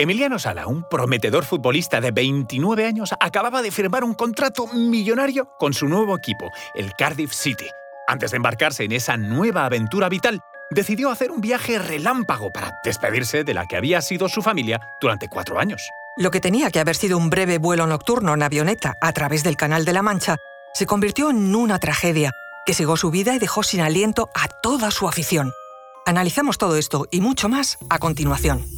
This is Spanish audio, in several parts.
Emiliano Sala, un prometedor futbolista de 29 años, acababa de firmar un contrato millonario con su nuevo equipo, el Cardiff City. Antes de embarcarse en esa nueva aventura vital, decidió hacer un viaje relámpago para despedirse de la que había sido su familia durante cuatro años. Lo que tenía que haber sido un breve vuelo nocturno en avioneta a través del Canal de la Mancha se convirtió en una tragedia que cegó su vida y dejó sin aliento a toda su afición. Analizamos todo esto y mucho más a continuación.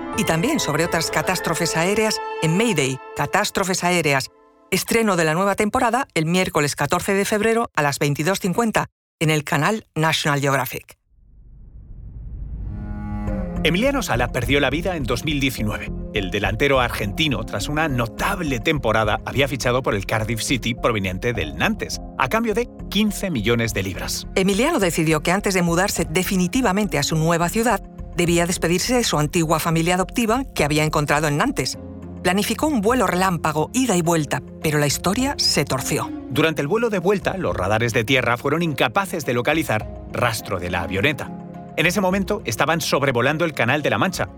y también sobre otras catástrofes aéreas en Mayday, Catástrofes Aéreas, estreno de la nueva temporada el miércoles 14 de febrero a las 22.50 en el canal National Geographic. Emiliano Sala perdió la vida en 2019. El delantero argentino, tras una notable temporada, había fichado por el Cardiff City proveniente del Nantes, a cambio de 15 millones de libras. Emiliano decidió que antes de mudarse definitivamente a su nueva ciudad, debía despedirse de su antigua familia adoptiva que había encontrado en Nantes. Planificó un vuelo relámpago, ida y vuelta, pero la historia se torció. Durante el vuelo de vuelta, los radares de tierra fueron incapaces de localizar rastro de la avioneta. En ese momento estaban sobrevolando el Canal de la Mancha.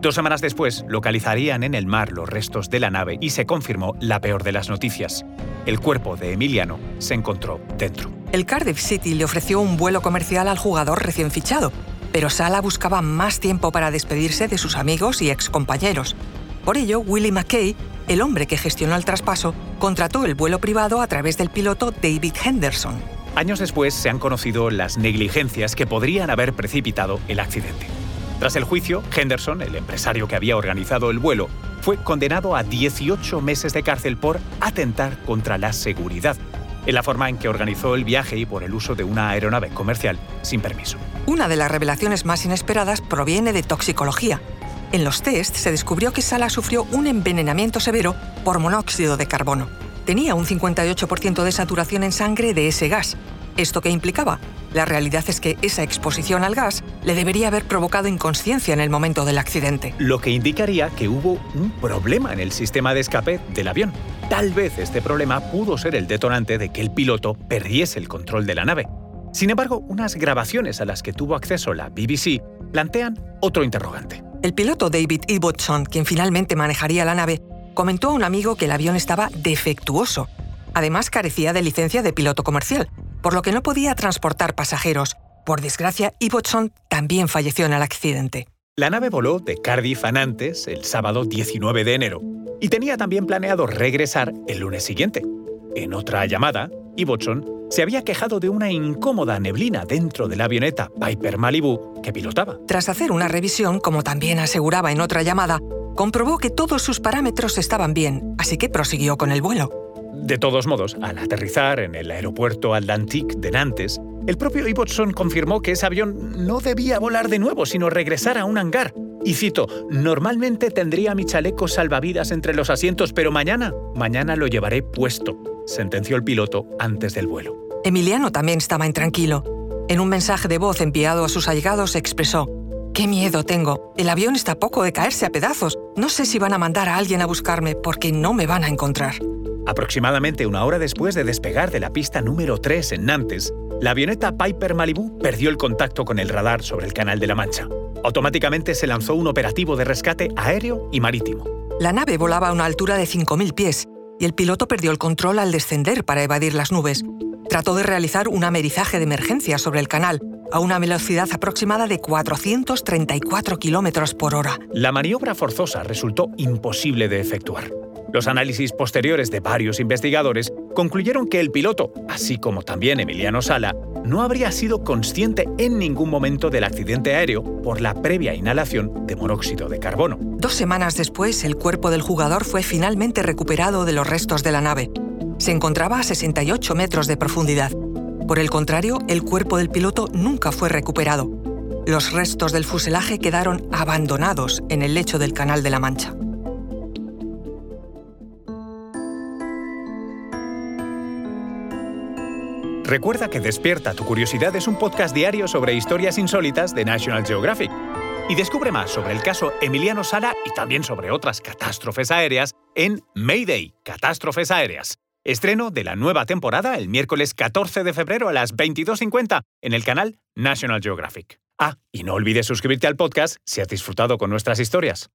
Dos semanas después localizarían en el mar los restos de la nave y se confirmó la peor de las noticias. El cuerpo de Emiliano se encontró dentro. El Cardiff City le ofreció un vuelo comercial al jugador recién fichado, pero Sala buscaba más tiempo para despedirse de sus amigos y excompañeros. Por ello, Willie McKay, el hombre que gestionó el traspaso, contrató el vuelo privado a través del piloto David Henderson. Años después se han conocido las negligencias que podrían haber precipitado el accidente. Tras el juicio, Henderson, el empresario que había organizado el vuelo, fue condenado a 18 meses de cárcel por atentar contra la seguridad, en la forma en que organizó el viaje y por el uso de una aeronave comercial sin permiso. Una de las revelaciones más inesperadas proviene de toxicología. En los tests se descubrió que Sala sufrió un envenenamiento severo por monóxido de carbono tenía un 58% de saturación en sangre de ese gas. ¿Esto qué implicaba? La realidad es que esa exposición al gas le debería haber provocado inconsciencia en el momento del accidente. Lo que indicaría que hubo un problema en el sistema de escape del avión. Tal vez este problema pudo ser el detonante de que el piloto perdiese el control de la nave. Sin embargo, unas grabaciones a las que tuvo acceso la BBC plantean otro interrogante. El piloto David Ibbotson, quien finalmente manejaría la nave, comentó a un amigo que el avión estaba defectuoso. Además, carecía de licencia de piloto comercial, por lo que no podía transportar pasajeros. Por desgracia, Ibbotson también falleció en el accidente. La nave voló de Cardiff a Nantes el sábado 19 de enero y tenía también planeado regresar el lunes siguiente. En otra llamada, Ibbotson se había quejado de una incómoda neblina dentro de la avioneta Piper Malibu que pilotaba. Tras hacer una revisión, como también aseguraba en otra llamada, comprobó que todos sus parámetros estaban bien, así que prosiguió con el vuelo. De todos modos, al aterrizar en el aeropuerto Atlantique de Nantes, el propio Ibbotson confirmó que ese avión no debía volar de nuevo, sino regresar a un hangar. Y cito, normalmente tendría mi chaleco salvavidas entre los asientos, pero mañana, mañana lo llevaré puesto, sentenció el piloto antes del vuelo. Emiliano también estaba intranquilo. En un mensaje de voz enviado a sus allegados expresó, ¡Qué miedo tengo! El avión está a poco de caerse a pedazos. No sé si van a mandar a alguien a buscarme porque no me van a encontrar. Aproximadamente una hora después de despegar de la pista número 3 en Nantes, la avioneta Piper Malibu perdió el contacto con el radar sobre el Canal de la Mancha. Automáticamente se lanzó un operativo de rescate aéreo y marítimo. La nave volaba a una altura de 5.000 pies y el piloto perdió el control al descender para evadir las nubes. Trató de realizar un amerizaje de emergencia sobre el canal, a una velocidad aproximada de 434 km por hora. La maniobra forzosa resultó imposible de efectuar. Los análisis posteriores de varios investigadores concluyeron que el piloto, así como también Emiliano Sala, no habría sido consciente en ningún momento del accidente aéreo por la previa inhalación de monóxido de carbono. Dos semanas después, el cuerpo del jugador fue finalmente recuperado de los restos de la nave. Se encontraba a 68 metros de profundidad por el contrario, el cuerpo del piloto nunca fue recuperado. Los restos del fuselaje quedaron abandonados en el lecho del Canal de la Mancha. Recuerda que Despierta tu Curiosidad es un podcast diario sobre historias insólitas de National Geographic. Y descubre más sobre el caso Emiliano Sala y también sobre otras catástrofes aéreas en Mayday, Catástrofes Aéreas. Estreno de la nueva temporada el miércoles 14 de febrero a las 22.50 en el canal National Geographic. Ah, y no olvides suscribirte al podcast si has disfrutado con nuestras historias.